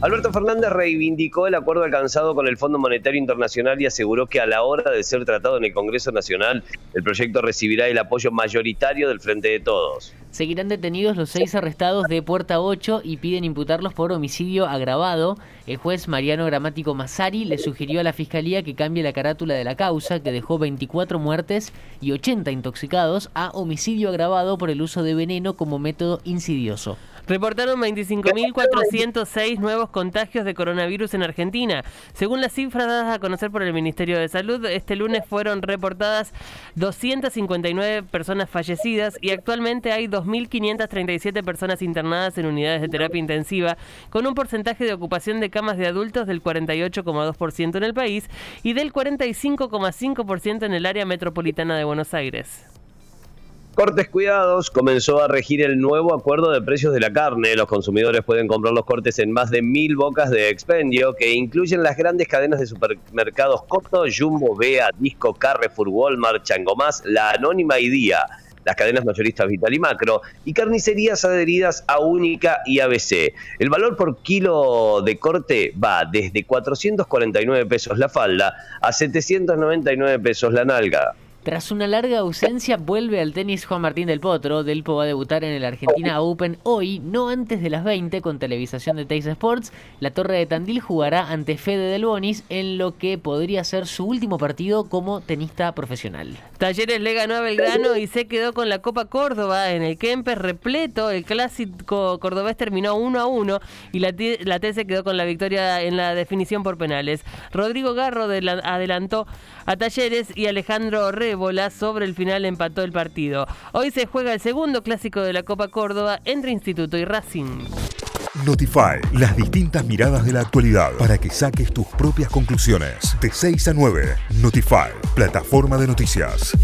Alberto Fernández reivindicó el acuerdo alcanzado con el Fondo Monetario Internacional y aseguró que a la hora de ser tratado en el Congreso Nacional, el proyecto recibirá el apoyo mayoritario del Frente de Todos. Seguirán detenidos los seis arrestados de Puerta 8 y piden imputarlos por homicidio agravado. El juez Mariano Gramático Massari le sugirió a la Fiscalía que cambie la carátula de la causa, que dejó 24 muertes y 80 intoxicados, a homicidio agravado por el uso de veneno como método insidioso. Reportaron 25.406 nuevos contagios de coronavirus en Argentina. Según las cifras dadas a conocer por el Ministerio de Salud, este lunes fueron reportadas 259 personas fallecidas y actualmente hay 2.537 personas internadas en unidades de terapia intensiva, con un porcentaje de ocupación de camas de adultos del 48,2% en el país y del 45,5% en el área metropolitana de Buenos Aires. Cortes Cuidados comenzó a regir el nuevo acuerdo de precios de la carne. Los consumidores pueden comprar los cortes en más de mil bocas de expendio que incluyen las grandes cadenas de supermercados Cotto, Jumbo, Bea, Disco, Carrefour, Walmart, Changomás, La Anónima y Día las cadenas mayoristas Vital y Macro, y carnicerías adheridas a Única y ABC. El valor por kilo de corte va desde 449 pesos la falda a 799 pesos la nalga. Tras una larga ausencia, vuelve al tenis Juan Martín del Potro. Delpo va a debutar en el Argentina Open hoy, no antes de las 20, con televisación de Teis Sports. La Torre de Tandil jugará ante Fede del Bonis en lo que podría ser su último partido como tenista profesional. Talleres le ganó a Belgrano y se quedó con la Copa Córdoba en el Kempes repleto. El clásico cordobés terminó 1 a 1 y la, la T se quedó con la victoria en la definición por penales. Rodrigo Garro adelantó a Talleres y Alejandro Rébola sobre el final empató el partido. Hoy se juega el segundo clásico de la Copa Córdoba entre Instituto y Racing. Notify, las distintas miradas de la actualidad para que saques tus propias conclusiones. De 6 a 9, Notify, plataforma de noticias.